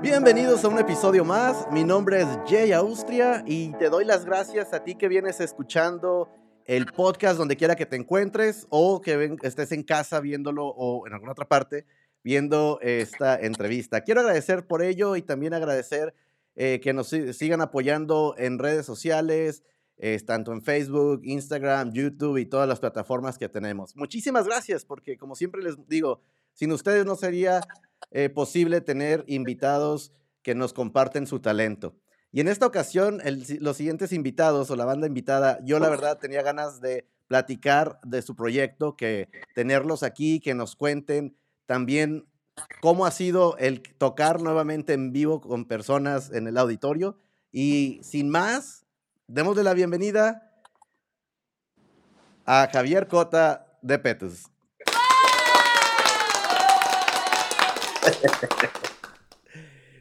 Bienvenidos a un episodio más. Mi nombre es Jay Austria y te doy las gracias a ti que vienes escuchando el podcast donde quiera que te encuentres o que estés en casa viéndolo o en alguna otra parte viendo esta entrevista. Quiero agradecer por ello y también agradecer eh, que nos sigan apoyando en redes sociales, tanto en Facebook, Instagram, YouTube y todas las plataformas que tenemos. Muchísimas gracias porque como siempre les digo, sin ustedes no sería eh, posible tener invitados que nos comparten su talento. Y en esta ocasión, los siguientes invitados o la banda invitada, yo la verdad tenía ganas de platicar de su proyecto, que tenerlos aquí, que nos cuenten también cómo ha sido el tocar nuevamente en vivo con personas en el auditorio. Y sin más, démosle la bienvenida a Javier Cota de Petus.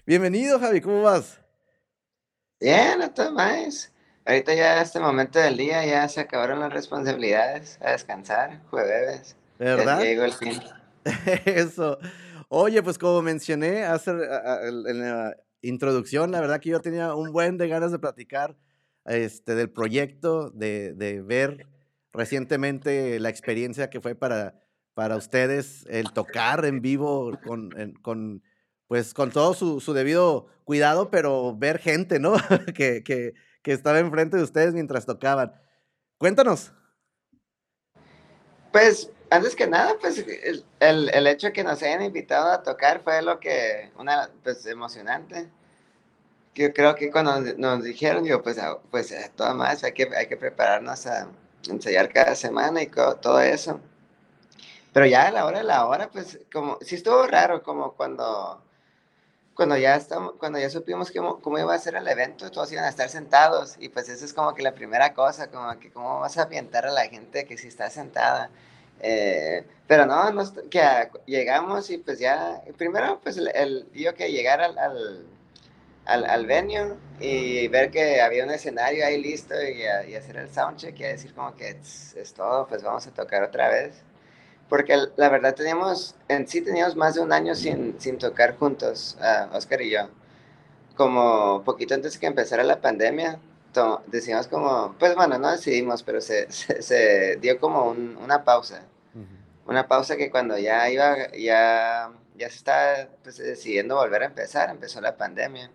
Bienvenido, Javi, ¿cómo vas? Bien, no más. Ahorita ya este momento del día ya se acabaron las responsabilidades, a descansar, jueves. ¿Verdad? llegó el fin. Eso. Oye, pues como mencioné hace, en la introducción, la verdad que yo tenía un buen de ganas de platicar este, del proyecto, de, de ver recientemente la experiencia que fue para para ustedes el tocar en vivo con, con pues con todo su, su, debido cuidado, pero ver gente, ¿no? que, que, que, estaba enfrente de ustedes mientras tocaban. Cuéntanos. Pues, antes que nada, pues el, el, hecho de que nos hayan invitado a tocar fue lo que, una, pues emocionante. Yo creo que cuando nos dijeron, digo, pues, ah, pues todo más, hay que, hay que prepararnos a ensayar cada semana y todo eso pero ya a la hora de la hora, pues como, sí estuvo raro, como cuando, cuando ya estamos, cuando ya supimos cómo, cómo iba a ser el evento, todos iban a estar sentados, y pues eso es como que la primera cosa, como que cómo vas a avientar a la gente que sí está sentada. Eh, pero no, que llegamos y pues ya, primero pues el, el que llegar al, al, al, venue y ver que había un escenario ahí listo y, y hacer el soundcheck y decir como que es, es, todo, pues vamos a tocar otra vez porque la verdad teníamos, en sí teníamos más de un año sin, sin tocar juntos, uh, Oscar y yo. Como poquito antes de que empezara la pandemia, decimos como, pues bueno, no decidimos, pero se, se, dio como una pausa. Una pausa que cuando ya iba, ya, ya se estaba pues, decidiendo volver a empezar, empezó la pandemia.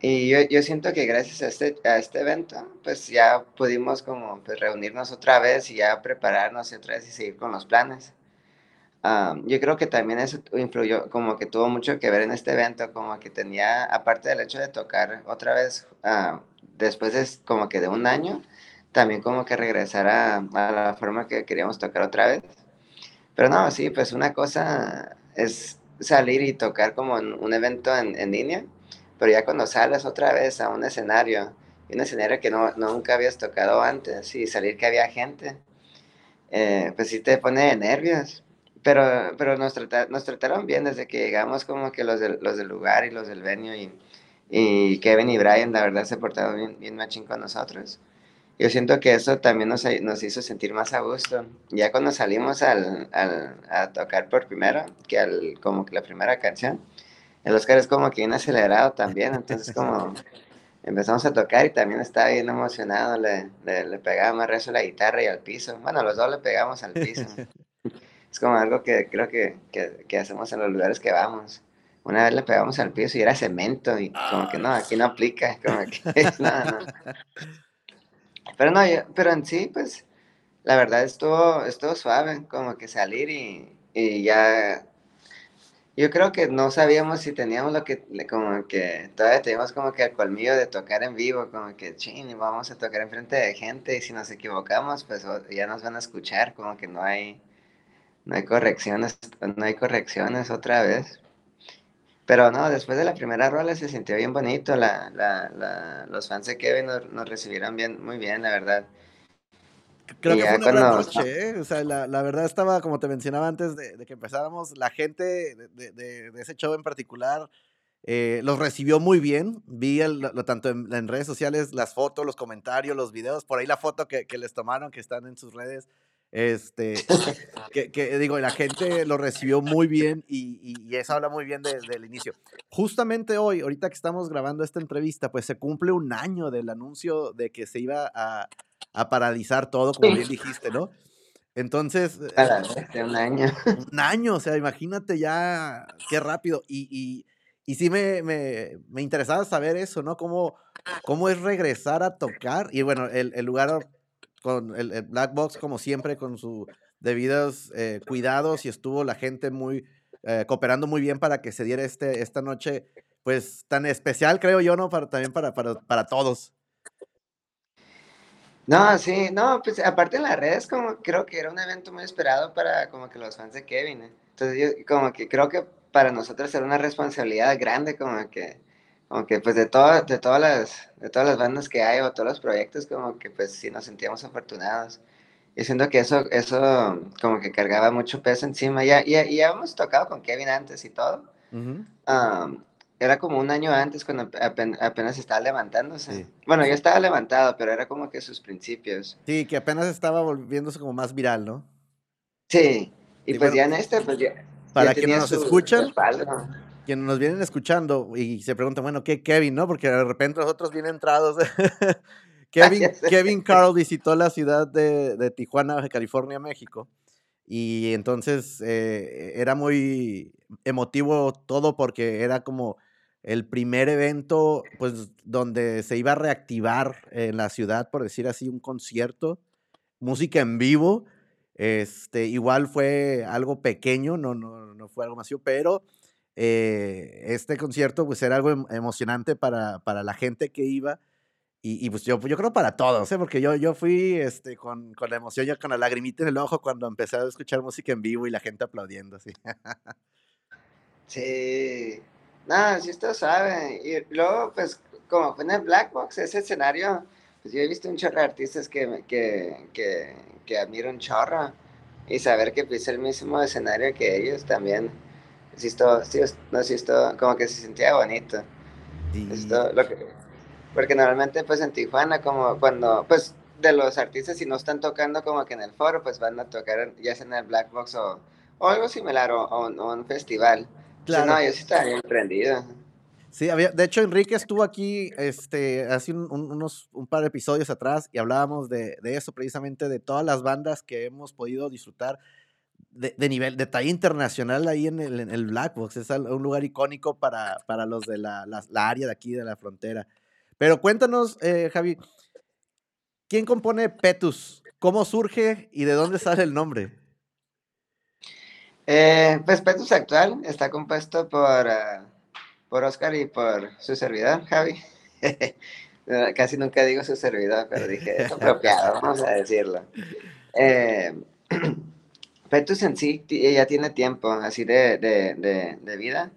Y yo, yo, siento que gracias a este, a este evento, pues ya pudimos como pues, reunirnos otra vez y ya prepararnos otra vez y seguir con los planes. yo creo que también eso influyó, como que tuvo mucho que ver en este evento, como que tenía, aparte del hecho de tocar otra vez, después de como que de un año, también como que regresar a, a, la forma que queríamos tocar otra vez. Pero no, sí, pues una cosa es salir y tocar como en un evento en, en línea pero ya cuando sales otra vez a un escenario, un escenario que no, nunca habías tocado antes, y salir que había gente, eh, pues sí te pone nervios. Pero, pero nos, trataron, bien desde que llegamos, como que los, los del lugar y los del venue, y, y Kevin y Brian, la verdad, se portaron bien, bien machín con nosotros. Yo siento que eso también nos, nos hizo sentir más a gusto. Ya cuando salimos al, al, a tocar por primera, que al, como que la primera canción, el Oscar es como que bien acelerado también, entonces como empezamos a tocar y también estaba bien emocionado, le, le, pegaba más rezo a la guitarra y al piso. Bueno, los dos le pegamos al piso. es como algo que creo que, que, hacemos en los lugares que vamos. Una vez le pegamos al piso y era cemento y como que no, aquí no aplica, como que no, no. Pero no, pero en sí, pues, la verdad estuvo, estuvo suave, como que salir y, y ya yo creo que no sabíamos si teníamos lo que, como que todavía teníamos como que el colmillo de tocar en vivo, como que, ching, vamos a tocar enfrente de gente y si nos equivocamos, pues ya nos van a escuchar, como que no hay, no hay correcciones, no hay correcciones otra vez. Pero no, después de la primera rola se sintió bien bonito, la, la, la los fans de Kevin nos, nos recibieron bien, muy bien, la verdad. Creo que fue una gran noche, ¿eh? O sea, la, la, verdad estaba, como te mencionaba antes de, de que empezáramos, la gente de, de, de, ese show en particular eh, los recibió muy bien. Vi el, lo, tanto en, en, redes sociales, las fotos, los comentarios, los videos, por ahí la foto que, que, les tomaron, que están en sus redes. Este, que, digo, la gente lo recibió muy bien y, eso habla muy bien desde el inicio. Justamente hoy, ahorita que estamos grabando esta entrevista, pues se cumple un año del anuncio de que se iba a, a paralizar todo, como bien dijiste, ¿no? Entonces. Eh, un año. Un año, o sea, imagínate ya qué rápido. Y, y, y sí me, me, me, interesaba saber eso, ¿no? Cómo, cómo es regresar a tocar. Y bueno, el, el lugar con el, Black Box, como siempre, con sus debidos eh, cuidados y estuvo la gente muy eh, cooperando muy bien para que se diera este, esta noche, pues tan especial, creo yo, ¿no? Para, también para, para, para todos. No, sí, no, pues aparte en las redes como creo que era un evento muy esperado para como que los fans de Kevin. ¿eh? Entonces yo como que creo que para nosotros era una responsabilidad grande como que como que pues de todas de todas las de todas las bandas que hay o todos los proyectos como que pues sí nos sentíamos afortunados. Y siento que eso eso como que cargaba mucho peso encima. Ya ya, ya hemos tocado con Kevin antes y todo era como un año antes cuando apenas, estaba levantándose. Bueno, ya estaba levantado, pero era como que sus principios. Sí, que apenas estaba volviéndose como más viral, ¿no? Sí, y pues ya en este, pues ya. Para quienes nos escuchan, quienes nos vienen escuchando y se preguntan, bueno, ¿qué Kevin, no? Porque de repente nosotros bien entrados. Kevin, Kevin Carl visitó la ciudad de, de Tijuana, California, México. Y entonces eh, era muy emotivo todo porque era como el primer evento, pues, donde se iba a reactivar en la ciudad, por decir así, un concierto, música en vivo. Este, igual fue algo pequeño, no, no, no fue algo masivo, pero eh, este concierto, pues, era algo em, emocionante para, para la gente que iba. Y, pues yo, yo creo para todos, ¿eh? porque yo, yo fui este, con, con la emoción, ya con la lagrimita en el ojo cuando empecé a escuchar música en vivo y la gente aplaudiendo, así. Sí, Nada, si ustedes saben. Y luego, pues, como fue en el Black Box, ese escenario, pues yo he visto un chorro de artistas que, que, que, que admiro un chorro. Y saber que pise el mismo escenario que ellos también. Sí, esto, sí, no, sí, esto, como que se sentía bonito. Esto, lo que, porque normalmente, pues en Tijuana, como cuando, pues de los artistas, si no están tocando como que en el foro, pues van a tocar ya sea en el Black Box o, o algo similar, o, o, o un festival. Claro. no, yo sí estaba bien prendido. Sí, había, de hecho Enrique estuvo aquí este, hace un, unos, un par de episodios atrás y hablábamos de, de, eso precisamente, de todas las bandas que hemos podido disfrutar de, de nivel, de talla internacional ahí en el, en el, Black Box. Es un lugar icónico para, para los de la, la, la, área de aquí, de la frontera. Pero cuéntanos, eh, Javi, ¿quién compone Petus? ¿Cómo surge y de dónde sale el nombre? Eh, pues Petus actual está compuesto por, uh, por Oscar y por su servidor, Javi. Casi nunca digo su servidor, pero dije, es apropiado, vamos a decirlo. Eh, Petus en sí ya tiene tiempo así de, de, de, de, vida.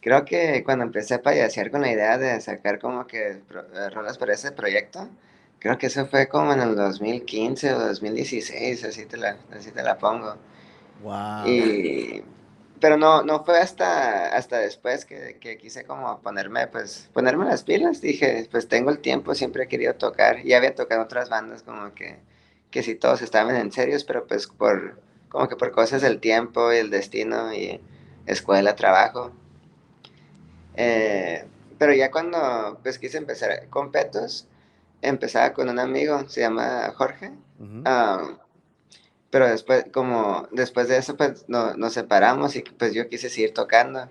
Creo que cuando empecé a payasear con la idea de sacar como que eh, rolas para ese proyecto, creo que eso fue como en el 2015 o 2016, así te la, así te la pongo. Wow. Y, pero no, no fue hasta, hasta después que, que, quise como ponerme, pues, ponerme las pilas. Dije, pues tengo el tiempo, siempre he querido tocar. Y había tocado otras bandas como que, que si todos estaban en serios, pero pues por, como que por cosas del tiempo y el destino y escuela, trabajo. Eh, pero ya cuando pues quise empezar con Petos, empezaba con un amigo, se llama Jorge. Uh pero después, como después de eso, pues no, nos separamos y pues yo quise seguir tocando.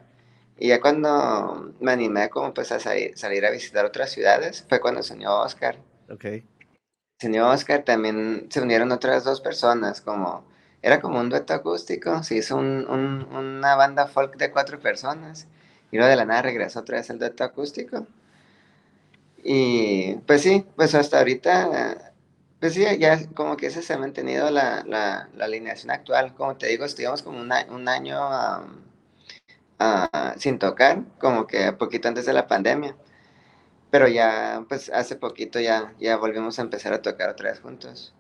Y ya cuando me animé como pues a salir, salir a visitar otras ciudades, fue cuando se unió Oscar. Ok. Se unió Oscar, también se unieron otras dos personas, como, era como un dueto acústico, se hizo un, un, una banda folk de cuatro personas, y luego de la nada regresó otra vez el dueto acústico. Y pues sí, pues hasta ahorita pues sí, ya como que ese se ha mantenido la, la, la alineación actual. Como te digo, estuvimos como un, un año sin tocar, como que poquito antes de la pandemia. Pero ya, pues hace poquito ya, ya volvimos a empezar a tocar otra vez juntos.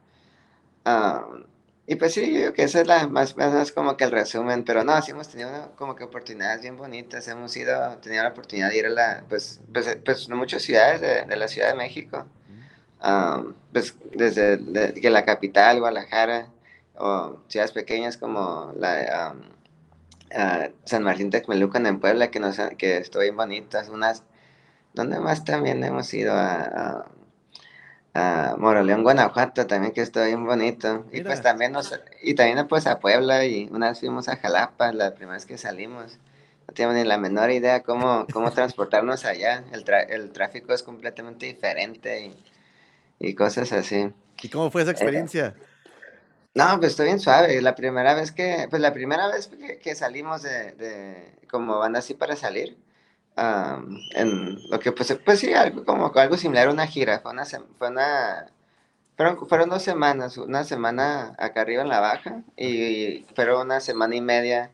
y pues sí, yo creo que esa es la más, más como que el resumen, pero no, sí hemos tenido como que oportunidades bien bonitas, hemos ido, tenido la oportunidad de ir a la, pues, pues, pues muchas ciudades de, de la Ciudad de México pues desde que la capital, Guadalajara, o ciudades pequeñas como la San Martín Texmelucan en Puebla, que, nos, que estuvo bien bonitas, unas, donde más también hemos ido a, a, Moroleón, Guanajuato, también que estuvo bien bonito, y pues también nos, y también pues a Puebla, y una vez fuimos a Jalapa, la primera vez que salimos, no tenemos ni la menor idea cómo, cómo transportarnos allá, el, el tráfico es completamente diferente, y, y cosas así. ¿Y cómo fue esa experiencia? No, pues estoy bien suave. La primera vez que, pues la primera vez que, salimos de, de, como banda así para salir, en lo que pues, pues sí, algo como algo similar a una gira. Fue una, fue una, fueron, fueron dos semanas, una semana acá arriba en la baja y, fueron una semana y media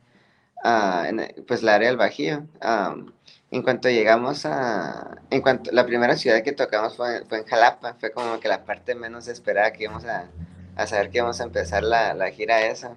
uh, en pues la área del Bajío. En cuanto llegamos a, en cuanto, la primera ciudad que tocamos fue, fue en Jalapa, fue como que la parte menos esperada que íbamos a a saber que vamos a empezar la, la gira esa.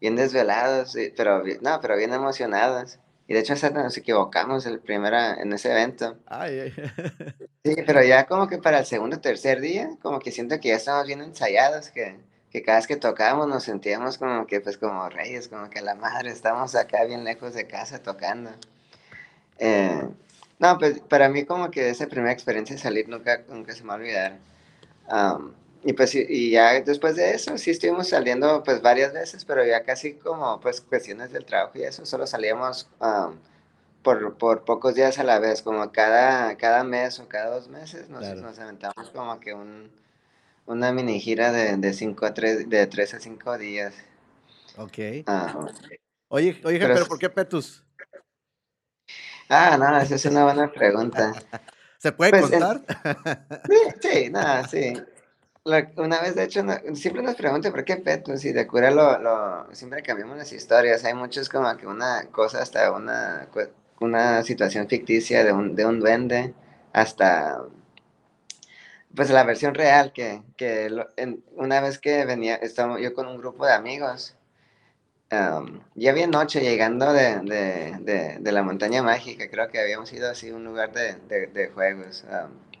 Bien desvelados, pero, no, pero bien emocionados. Y de hecho hasta nos equivocamos el primero en ese evento. Ay, Sí, pero ya como que para el segundo o tercer día, como que siento que ya estamos bien ensayados, que, que cada vez que tocábamos nos sentíamos como que pues como reyes, como que la madre, estamos acá bien lejos de casa tocando. Eh, no, pues para mí como que esa primera experiencia de salir nunca, nunca se me va a olvidar. Y pues y ya después de eso sí estuvimos saliendo pues varias veces, pero ya casi como pues cuestiones del trabajo y eso, solo salíamos por, por, pocos días a la vez, como cada, cada mes o cada dos meses nos, nos aventamos como que un, una mini gira de, de, cinco a tres, de tres a cinco días. Ok. Oye, oye, pero, ¿por qué Petus? Ah, no, esa es una buena pregunta. ¿Se puede pues, contar? sí, sí, nada, sí una vez, de hecho, siempre nos preguntan por qué Petus y de cura lo, siempre cambiamos las historias. Hay muchos como que una cosa hasta una, una situación ficticia de un, de un duende hasta pues la versión real que, que una vez que venía, estaba yo con un grupo de amigos, ya había noche llegando de, de, de, la montaña mágica, creo que habíamos ido así a un lugar de, juegos,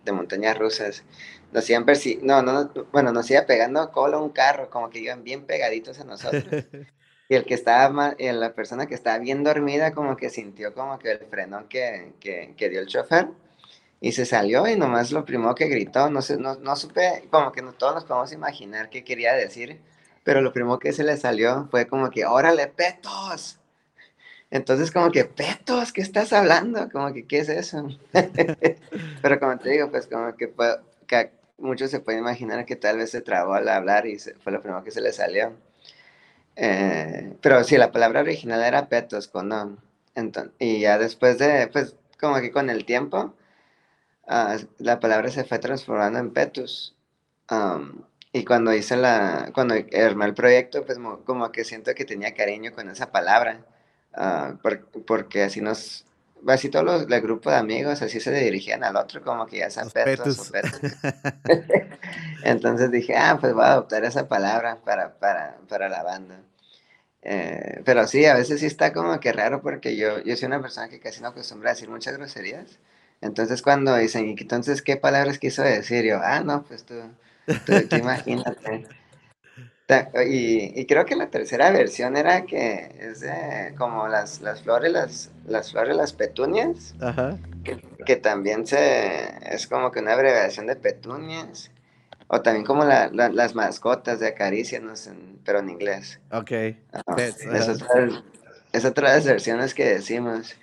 de montañas rusas nos iban no, no, bueno, nos iba pegando cola un carro, como que iban bien pegaditos a nosotros. y el que estaba, y la persona que estaba bien dormida, como que sintió como que el frenón que, que, que dio el chofer. Y se salió y nomás lo primero que gritó, no, sé, no, no supe, como que no, todos nos podemos imaginar qué quería decir, pero lo primero que se le salió fue como que, órale, petos. Entonces como que, petos, ¿qué estás hablando? Como que, ¿qué es eso? pero como te digo, pues como que, que muchos se pueden imaginar que tal vez se trabó al hablar y fue lo primero que se le salió. Eh, pero sí, la palabra original era petos con no. Entonces, y ya después de, pues, como que con el tiempo, ah, la palabra se fue transformando en petus. Y cuando hice la, cuando armé el proyecto, pues como que siento que tenía cariño con esa palabra, ah, porque así nos, así todos los, el grupo de amigos así se dirigían al otro, como que ya San petos. Entonces dije, ah, pues voy a adoptar esa palabra para, para, para la banda. Eh, pero sí, a veces sí está como que raro porque yo, yo soy una persona que casi no acostumbra a decir muchas groserías. Entonces cuando dicen, entonces qué palabras quiso decir? Yo, ah, no, pues tú, imagínate. Y, creo que la tercera versión era que es de como las, las flores, las, las flores, las petunias. Que, también se es como que una abreviación de petunias. O también como las mascotas de acaricianos, pero en inglés. Ok. es otra de las versiones que decimos.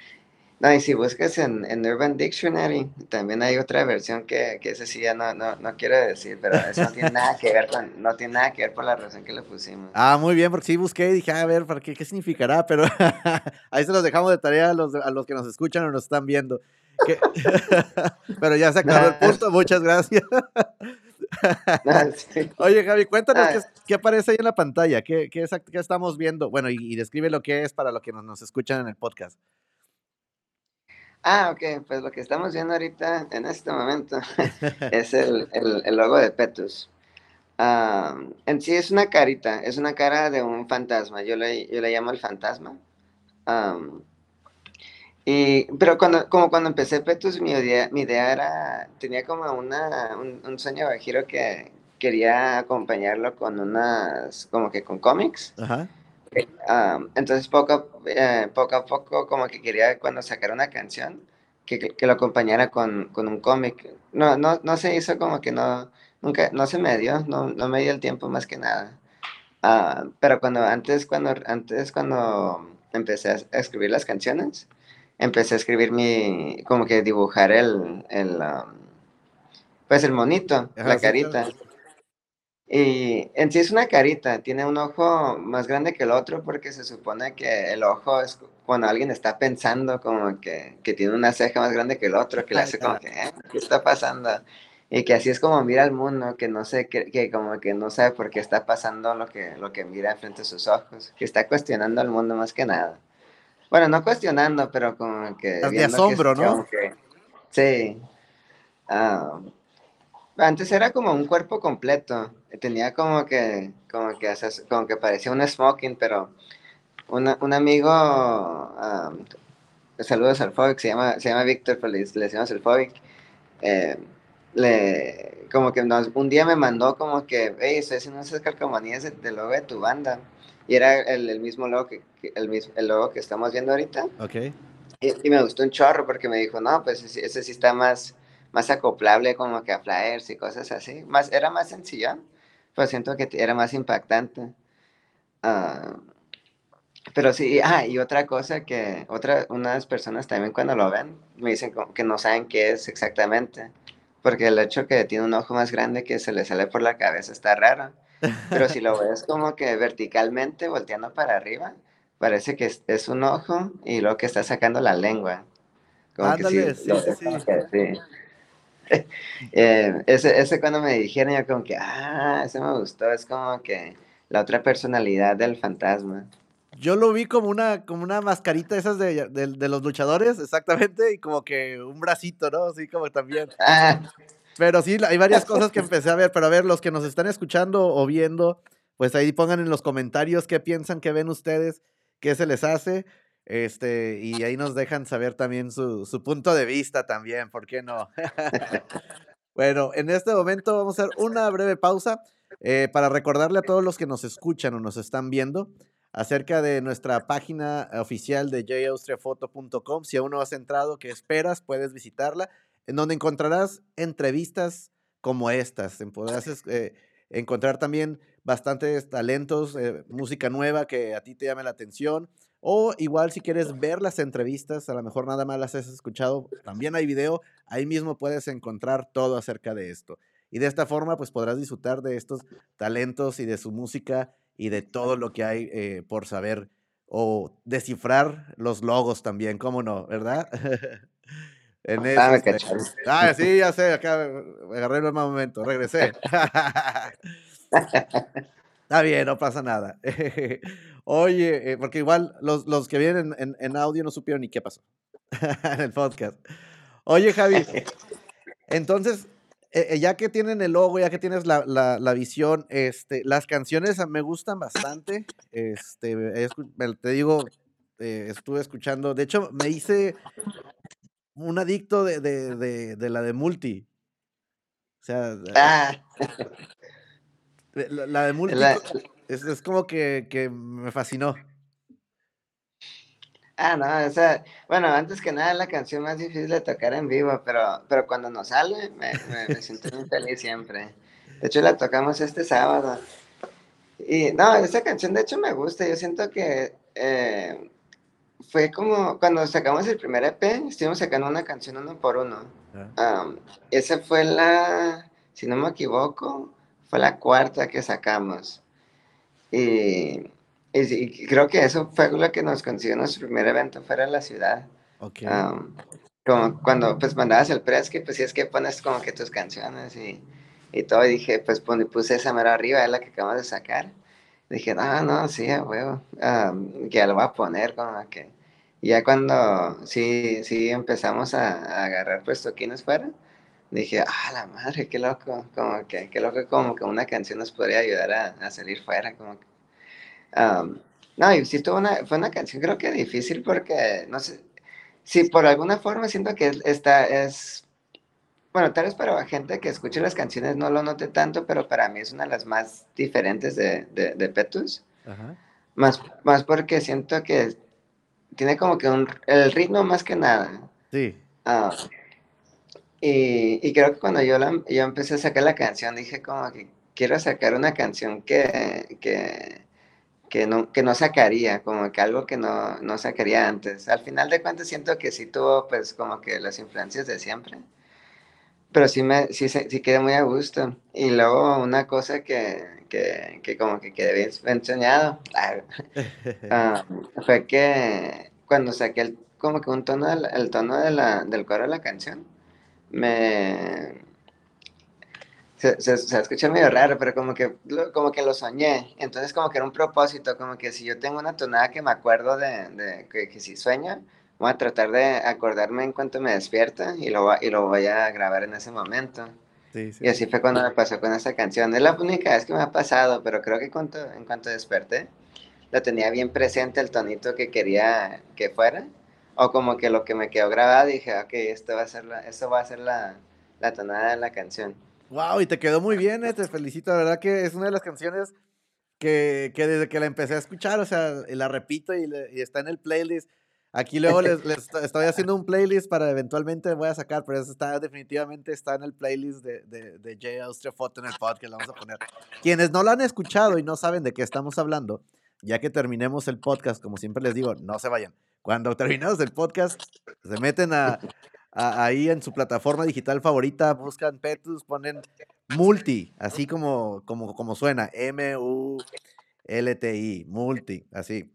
No, y si buscas en, en, Urban Dictionary, también hay otra versión que, que ese sí ya no, no, no quiero decir, pero eso no tiene nada que ver con, no tiene nada que ver con la razón que le pusimos. Ah, muy bien, porque sí busqué y dije, a ver, ¿para qué, qué significará? Pero ahí se los dejamos de tarea a los, a los que nos escuchan o nos están viendo. pero ya se acabó el punto, muchas gracias. Oye, Javi, cuéntanos qué, qué, aparece ahí en la pantalla, qué, qué, qué estamos viendo. Bueno, y, y, describe lo que es para los que nos, nos escuchan en el podcast. Ah, ok, pues lo que estamos viendo ahorita en este momento es el, el, logo de Petus. en sí es una carita, es una cara de un fantasma, yo le, yo le llamo el fantasma. y, pero cuando, como cuando empecé Petus, mi idea, mi idea era, tenía como una, un, un sueño bajiro que, quería acompañarlo con unas, como que con cómics. Ajá. Ah, entonces poco, eh, poco a poco como que quería cuando sacara una canción que, que lo acompañara con, con un cómic. No, no, no se hizo como que no, nunca, no se me dio, no, no me dio el tiempo más que nada. Ah, pero cuando, antes, cuando, antes cuando empecé a escribir las canciones, empecé a escribir mi, como que dibujar el, el um, pues el monito, la carita. Y en sí es una carita, tiene un ojo más grande que el otro porque se supone que el ojo es cuando alguien está pensando como que, que tiene una ceja más grande que el otro, que le hace como que, eh, ¿qué está pasando? Y que así es como mira el mundo, que no sé, que, que, como que no sabe por qué está pasando lo que, lo que mira frente a sus ojos, que está cuestionando al mundo más que nada. Bueno, no cuestionando, pero como que... De asombro, ¿no? sí. Ah, antes era como un cuerpo completo. Tenía como que, como que, como que parecía un smoking, pero un amigo, saludos al Fobic, se llama, se llama Víctor, pero le, decimos el Fobic. Eh, le, como que un día me mandó como que, hey, estoy haciendo esas calcomanías del logo de tu banda. Y era el, mismo logo que, el, mismo, el logo que estamos viendo ahorita. Ok. Y, me gustó un chorro porque me dijo, no, pues ese sí está más más acoplable como que a flyers y cosas así. Más, era más sencilla, pero siento que era más impactante. Ah, pero sí, ah, y otra cosa que otra, unas personas también cuando lo ven me dicen que no saben qué es exactamente, porque el hecho que tiene un ojo más grande que se le sale por la cabeza está raro. Pero si lo ves como que verticalmente, volteando para arriba, parece que es, un ojo y luego que está sacando la lengua. Como que sí, sí. Eh, ese, ese cuando me dijeron, yo como que, ah, ese me gustó, es como que la otra personalidad del fantasma. Yo lo vi como una, como una mascarita esas de, de, los luchadores, exactamente, y como que un bracito, ¿no? Así como también. Ah. Pero sí, hay varias cosas que empecé a ver, pero a ver, los que nos están escuchando o viendo, pues ahí pongan en los comentarios qué piensan que ven ustedes, qué se les hace. Este, y ahí nos dejan saber también su, su punto de vista también, ¿por qué no? bueno, en este momento vamos a hacer una breve pausa eh, para recordarle a todos los que nos escuchan o nos están viendo acerca de nuestra página oficial de jaustriafoto.com. Si aún no has entrado, ¿qué esperas? Puedes visitarla, en donde encontrarás entrevistas como estas. Podrás eh, encontrar también bastantes talentos, eh, música nueva que a ti te llame la atención, o igual si quieres ver las entrevistas, a lo mejor nada más las has escuchado, también hay video, ahí mismo puedes encontrar todo acerca de esto. Y de esta forma pues podrás disfrutar de estos talentos y de su música y de todo lo que hay eh, por saber o descifrar los logos también, ¿cómo no? ¿Verdad? en ah, este ah, sí, ya sé, acá me agarré el momento, regresé. Está bien, no pasa nada. Oye, eh, porque igual los, los que vienen en, en, audio no supieron ni qué pasó en el podcast. Oye, Javi, entonces, eh, eh, ya que tienen el logo, ya que tienes la, la, la visión, este, las canciones me gustan bastante. Este, te digo, estuve escuchando, de hecho, me hice un adicto de, de, de, de la de Multi. O sea, ah. la, de Multi. Es, como que, que, me fascinó. Ah, no, o sea, bueno, antes que nada la canción más difícil de tocar en vivo, pero, pero cuando nos sale me, me, siento muy feliz siempre. De hecho, la tocamos este sábado. Y no, esa canción de hecho me gusta, yo siento que eh, fue como cuando sacamos el primer EP, estuvimos sacando una canción uno por uno. Ah. esa fue la, si no me equivoco, fue la cuarta que sacamos. Y, y, creo que eso fue lo que nos consiguió nuestro primer evento fuera de la ciudad. Okay. como cuando pues mandabas el press, que pues si es que pones como que tus canciones y, y todo, y dije, pues puse esa mera arriba, es la que acabamos de sacar. Dije, no, no, sí, huevo, que ya lo voy a poner, como que... Y ya cuando sí, sí empezamos a, a agarrar pues toquines fuera, dije, ah, la madre, qué loco, como que, qué loco, como que una canción nos podría ayudar a, a salir fuera, como que, no, y sí tuvo una, fue una canción creo que difícil porque, no sé, si por alguna forma siento que esta es, bueno, tal vez para gente que escuche las canciones no lo note tanto, pero para mí es una de las más diferentes de, de, Petus. Más, más porque siento que tiene como que un, el ritmo más que nada. Sí. Ah, y, y, creo que cuando yo, la, yo empecé a sacar la canción, dije como que quiero sacar una canción que, que, que, no, que no sacaría, como que algo que no, no sacaría antes. Al final de cuentas siento que sí tuvo pues como que las influencias de siempre pero sí, me, sí, sí quedé muy a gusto. Y luego una cosa que, que, que como que quedé bien enseñado ah, fue que cuando saqué el, como que un tono, del, el tono de la, del coro de la canción, me... Se, se, se, escucha medio raro, pero como que, como que lo soñé. Entonces como que era un propósito, como que si yo tengo una tonada que me acuerdo de, de que, que si sueño, voy a tratar de acordarme en cuanto me despierta y lo, y lo voy a grabar en ese momento. Y así fue cuando me pasó con esa canción. Es la única vez que me ha pasado, pero creo que cuanto, en cuanto desperté, lo tenía bien presente el tonito que quería que fuera. O como que lo que me quedó grabado, dije, ok, esto va a ser la, esto va a ser la, la tonada de la canción. Wow, y te quedó muy bien, eh, te felicito. La verdad que es una de las canciones que, que desde que la empecé a escuchar, o sea, la repito y, y está en el playlist Aquí luego les, les, estoy haciendo un playlist para eventualmente voy a sacar, pero eso está definitivamente está en el playlist de, de, de Jay Austria Foto en el podcast, lo vamos a poner. Quienes no lo han escuchado y no saben de qué estamos hablando, ya que terminemos el podcast, como siempre les digo, no se vayan. Cuando terminemos el podcast, se meten a, ahí en su plataforma digital favorita, buscan Petus, ponen multi, así como, como, como suena, M-U-L-T-I, multi, así.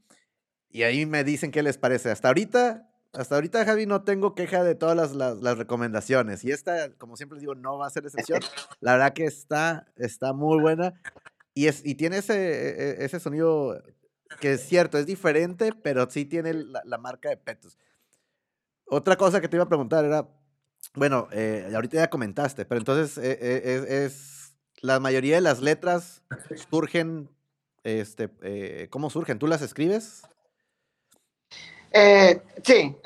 Y ahí me dicen qué les parece. Hasta ahorita, hasta ahorita, Javi, no tengo queja de todas las, las, recomendaciones. Y esta, como siempre les digo, no va a ser excepción. La verdad que está, está muy buena. Y, es, y tiene ese, e, e, ese sonido que es cierto, es diferente, pero sí tiene la, marca de Petus. Otra cosa que te iba a preguntar era, bueno, eh, ahorita ya comentaste, pero entonces eh, eh, es, la mayoría de las letras surgen, este, ¿cómo surgen? ¿Tú las escribes? Eh, sí,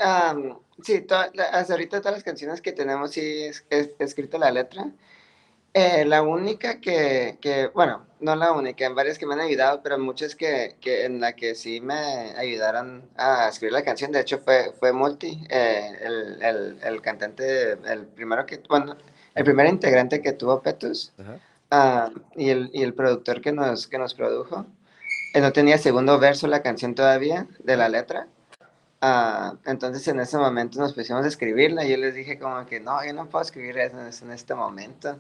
sí, hasta ahorita todas las canciones que tenemos sí es, escrito la letra. Eh, la única que, que, bueno, no la única, en varias que me han ayudado, pero muchas que, que en la que sí me ayudaron a escribir la canción, de hecho fue, fue Multi, eh, el, el, el, cantante, el primero que, bueno, el primer integrante que tuvo Petus, ah, y, el, y el productor que nos, que nos produjo. Él no tenía segundo verso la canción todavía de la letra. Ah, entonces en ese momento nos pusimos a escribirla y yo les dije como que no, yo no puedo escribir eso en este momento.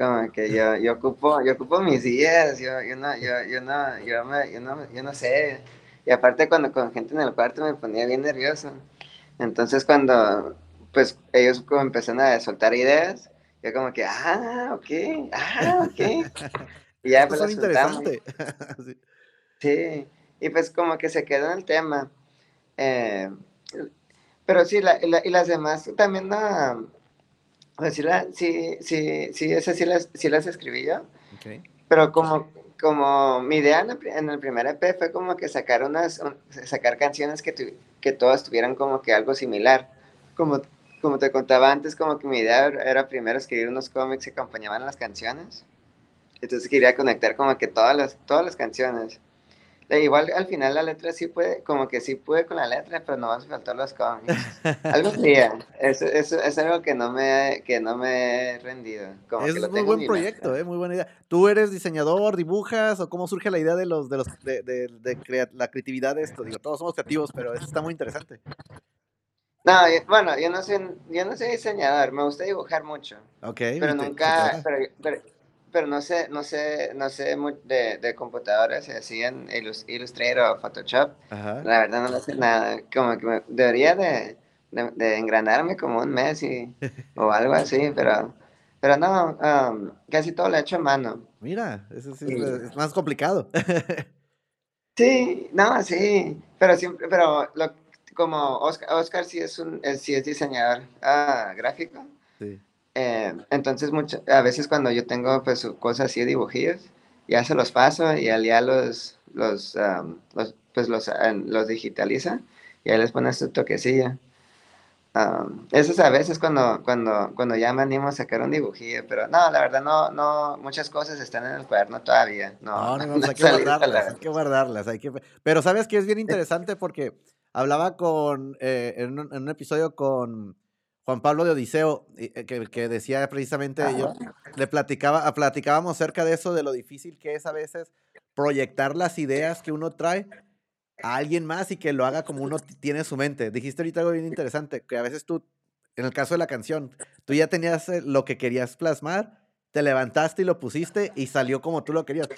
Como que yo, yo, ocupo, yo ocupo mis días, yo, yo, no, yo, yo, no, yo, me, yo, no, yo no sé. Y aparte cuando con gente en el cuarto me ponía bien nervioso. Entonces cuando pues ellos como empezaron a soltar ideas, yo como que, ah, ok, ah, ok. Y ya pues interesante. sí. sí, y pues como que se quedó en el tema. Eh, pero sí, la, y las demás también, no, pues sí, la, sí, sí, sí, esas sí las, sí las escribí yo. Pero como, como mi idea en el, primer EP fue como que sacar unas, sacar canciones que, que todas tuvieran como que algo similar. Como, como te contaba antes, como que mi idea era primero escribir unos cómics que acompañaban las canciones. Entonces quería conectar como que todas las, todas las canciones. Igual al final la letra sí puede, como que sí puede con la letra, pero no a faltar los cómics. Algo día. Eso, eso, es algo que no me, que no me he rendido. es un muy buen proyecto, eh, muy buena idea. ¿Tú eres diseñador, dibujas o cómo surge la idea de los, de los, de, de, la creatividad de esto? Digo, todos somos creativos, pero eso está muy interesante. No, bueno, yo no soy, yo no soy diseñador, me gusta dibujar mucho. Ok. Pero nunca, pero, pero no sé, no sé, no sé de, de computadoras, así en Illustrator o Photoshop. La verdad no lo sé nada. Como que debería de, de, engranarme como un mes o algo así, pero, pero no, um, casi todo lo he hecho a mano. Mira, eso sí, es más complicado. sí, no, sí, pero siempre, pero lo, como Oscar, Oscar sí es un, sí es diseñador ah, gráfico. Sí. Eh, entonces, a veces cuando yo tengo pues cosas así, dibujillos, ya se los paso y al ya los, los, los pues los, los, digitaliza y ahí les pone su toquecilla. Um, eso es a veces cuando, cuando, cuando ya me animo a sacar un dibujillo, pero no, la verdad no, no, muchas cosas están en el cuaderno todavía. No, no, no, no hay que guardarlas, hay que guardarlas, hay que... Pero sabes que es bien interesante porque hablaba con, eh, en, un, episodio con Juan Pablo de Odiseo, eh, que, que decía precisamente, yo le platicaba, platicábamos acerca de eso, de lo difícil que es a veces proyectar las ideas que uno trae a alguien más y que lo haga como uno tiene en su mente. Dijiste ahorita algo bien interesante, que a veces tú, en el caso de la canción, tú ya tenías eh, lo que querías plasmar, te levantaste y lo pusiste y salió como tú lo querías.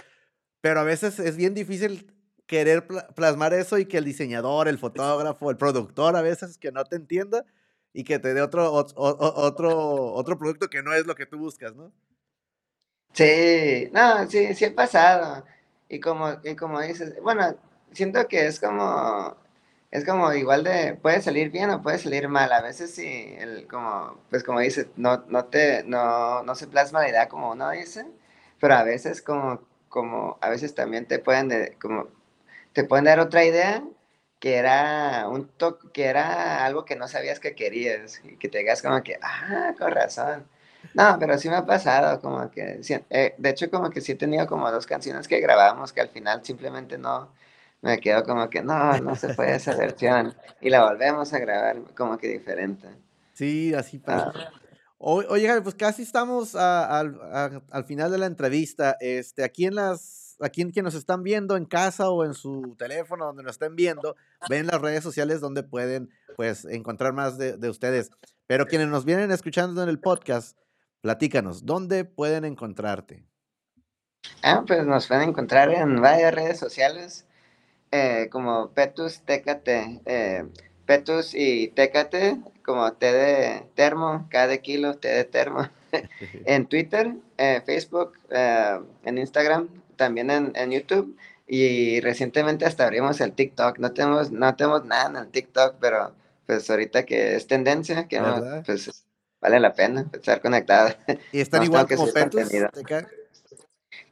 Pero a veces es bien difícil querer plasmar eso y que el diseñador, el fotógrafo, el productor a veces que no te entienda y que te dé otro, otro, otro producto que no es lo que tú buscas, ¿no? Sí, no, sí, sí ha pasado. Y como, y como dices, bueno, siento que es como, es como igual de, puede salir bien o puede salir mal. A veces sí, el, como, pues como dices, no, no te, no, no se plasma la idea como uno dice, pero a veces como, como, a veces también te pueden, de, como, te pueden dar otra idea que era un toque, que era algo que no sabías que querías y que te digas como que, ah, con razón. No, pero sí me ha pasado, como que, eh, de hecho como que sí he tenido como dos canciones que grabamos que al final simplemente no, me quedo como que no, no se puede esa versión. Y la volvemos a grabar como que diferente. Sí, así pasa. Ah. oye, pues casi estamos al final de la entrevista. Este, aquí en las, aquí quienes nos están viendo en casa o en su teléfono, donde nos estén viendo, ven las redes sociales donde pueden, pues, encontrar más de, de ustedes. Pero quienes nos vienen escuchando en el podcast, platícanos, ¿dónde pueden encontrarte? Ah, pues nos pueden encontrar en varias redes sociales. Eh, como Petus Tecate, eh, Petus y Tecate, como T de termo, K de kilo, T de termo, en Twitter, eh, Facebook, en Instagram, también en, en, YouTube y recientemente hasta abrimos el TikTok. No tenemos, no tenemos nada en el TikTok, pero pues ahorita que es tendencia, que pues vale la pena estar conectado. ¿Y están igual como Petus?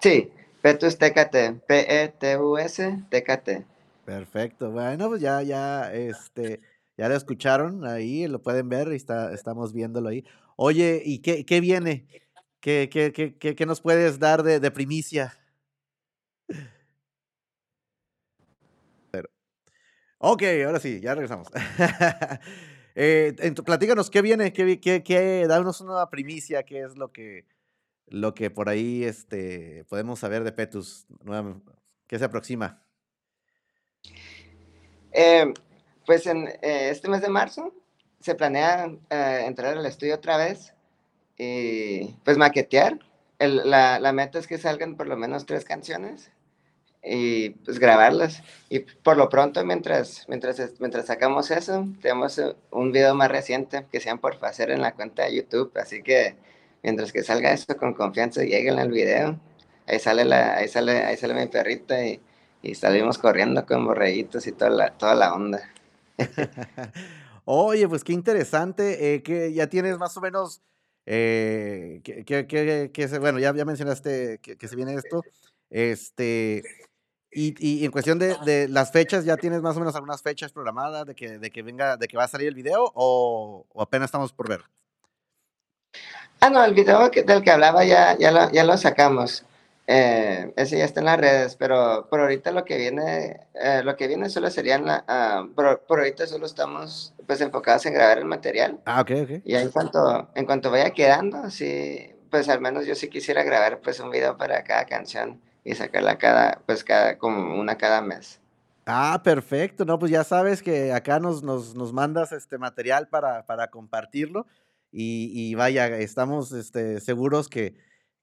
Sí, Petus Tecate, P-E-T-U-S, Tecate. Perfecto. Bueno, pues ya, ya, este, ya lo escucharon ahí, lo pueden ver y está, estamos viéndolo ahí. Oye, ¿y qué, qué viene? ¿Qué, qué, qué, qué, nos puedes dar de, de primicia? Pero, ok, ahora sí, ya regresamos. eh, platícanos, ¿qué viene? ¿Qué, qué, qué, danos una primicia, qué es lo que, lo que por ahí este, podemos saber de Petus, ¿qué se aproxima? Eh, pues en eh, este mes de marzo se planea eh, entrar al estudio otra vez y pues maquetear. la, la, meta es que salgan por lo menos tres canciones y pues grabarlas. Y por lo pronto, mientras, mientras, mientras sacamos eso, tenemos un video más reciente que sean por hacer en la cuenta de YouTube. Así que mientras que salga eso con confianza, lleguen al video. Ahí sale, la, ahí sale, ahí sale mi perrita y salimos corriendo con borreguitos y toda la, toda la onda. Oye, pues qué interesante, eh, que ya tienes más o menos, eh, que, bueno, ya, ya mencionaste que, se viene esto, este, y, y en cuestión de, de, las fechas, ¿ya tienes más o menos algunas fechas programadas de que, de que venga, de que va a salir el video o, o apenas estamos por ver? Ah, no, el video del que hablaba ya, ya, lo, ya lo sacamos. Eh, ese ya está en las redes, pero por ahorita lo que viene, eh, lo que viene solo serían, uh, por, por, ahorita solo estamos pues enfocados en grabar el material. Ah, ok, ok. Y en cuanto, en cuanto vaya quedando, sí, pues al menos yo sí quisiera grabar pues un video para cada canción y sacarla cada, pues cada, como una cada mes. Ah, perfecto, no, pues ya sabes que acá nos, nos, nos mandas este material para, para compartirlo y, y vaya, estamos este, seguros que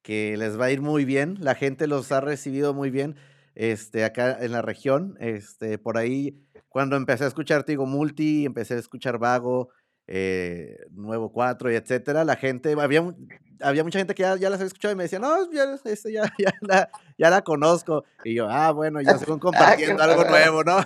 que les va a ir muy bien. La gente los ha recibido muy bien este, acá en la región. Este, por ahí, cuando empecé a escuchar Tigo Multi, empecé a escuchar Vago, eh, Nuevo 4 y etcétera, la gente, había, había mucha gente que ya, las había escuchado y me decía, no, ya, este, ya, ya, la, ya la conozco. Y yo, ah, bueno, ya según compartiendo algo nuevo, ¿no?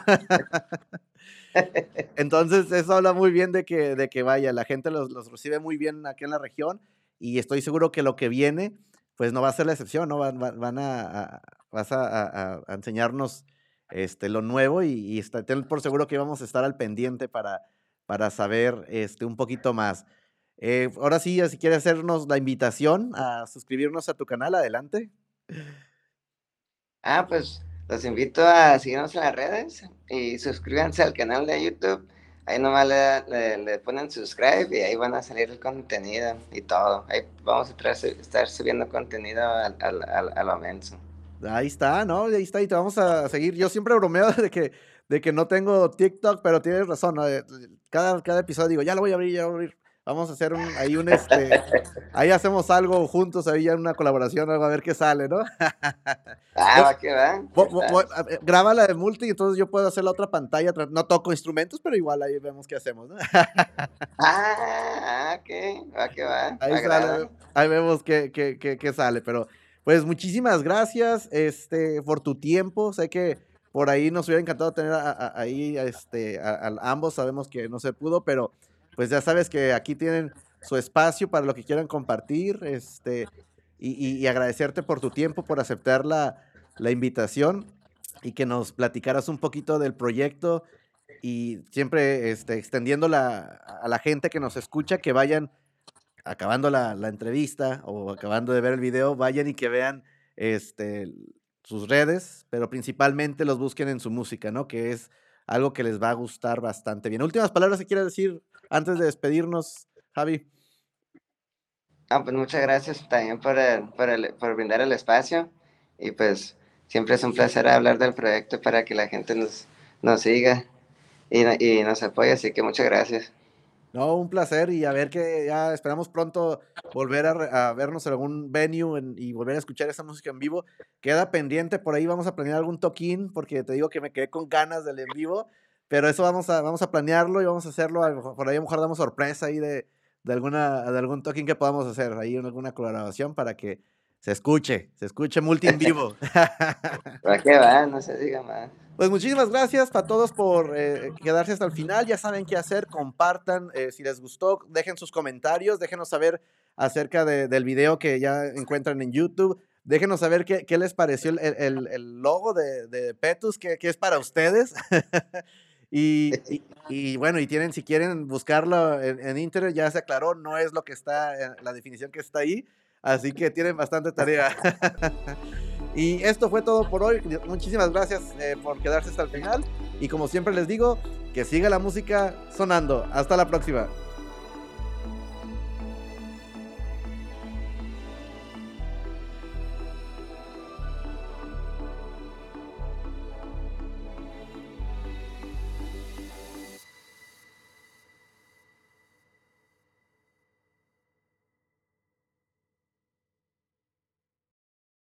Entonces, eso habla muy bien de que, de que vaya, la gente los, los recibe muy bien aquí en la región y estoy seguro que lo que viene pues no va a ser la excepción, ¿no? Van, van a, vas a, enseñarnos este, lo nuevo y, y ten por seguro que vamos a estar al pendiente para, para saber este, un poquito más. Eh, ahora sí, si quieres hacernos la invitación a suscribirnos a tu canal, adelante. Ah, pues los invito a seguirnos en las redes y suscríbanse al canal de YouTube. Ahí nomás le, ponen subscribe y ahí van a salir el contenido y todo. Ahí vamos a estar subiendo contenido al, al, al, momento. Ahí está, ¿no? Ahí está, y te vamos a seguir. Yo siempre bromeo de que, de que no tengo TikTok, pero tienes razón. Cada, cada episodio digo, ya lo voy a abrir, ya lo voy a abrir. Vamos a hacer un, ahí un este, ahí hacemos algo juntos, ahí en una colaboración, algo a ver qué sale, ¿no? ah, va que va. graba la de multi y entonces yo puedo hacer la otra pantalla. No toco instrumentos, pero igual ahí vemos qué hacemos, ¿no? ah, ok, va que va. Ahí, sale, ahí vemos qué, qué, qué, qué, sale, pero pues muchísimas gracias este, por tu tiempo. Sé que por ahí nos hubiera encantado tener ahí este, a ambos, sabemos que no se pudo, pero pues ya sabes que aquí tienen su espacio para lo que quieran compartir, este, y, agradecerte por tu tiempo, por aceptar la, invitación y que nos platicaras un poquito del proyecto y siempre este, extendiendo a la gente que nos escucha que vayan acabando la, entrevista o acabando de ver el video, vayan y que vean este, sus redes, pero principalmente los busquen en su música, ¿no? Que es algo que les va a gustar bastante bien. Últimas palabras que quieras decir, antes de despedirnos, Javi. Ah, pues muchas gracias también por, por, brindar el espacio y pues siempre es un placer hablar del proyecto para que la gente nos, nos siga y, y nos apoye, así que muchas gracias. No, un placer y a ver que ya esperamos pronto volver a, vernos en algún venue y volver a escuchar esa música en vivo. Queda pendiente, por ahí vamos a planear algún toquín porque te digo que me quedé con ganas del en vivo. Pero eso vamos a, vamos a planearlo y vamos a hacerlo. Por ahí a lo mejor damos sorpresa ahí de, de, alguna, de algún token que podamos hacer ahí en alguna colaboración para que se escuche, se escuche multi en vivo. ¿Para qué va? No se diga más. Pues muchísimas gracias para todos por eh, quedarse hasta el final. Ya saben qué hacer, compartan. Eh, si les gustó, dejen sus comentarios, déjenos saber acerca del video que ya encuentran en YouTube. Déjenos saber qué, qué les pareció el, el, el logo de, de Petus, que, que es para ustedes. Y, y, bueno, y tienen, si quieren buscarlo en, internet, ya se aclaró, no es lo que está, la definición que está ahí, así que tienen bastante tarea. y esto fue todo por hoy. Muchísimas gracias eh, por quedarse hasta el final. Y como siempre les digo, que siga la música sonando. Hasta la próxima.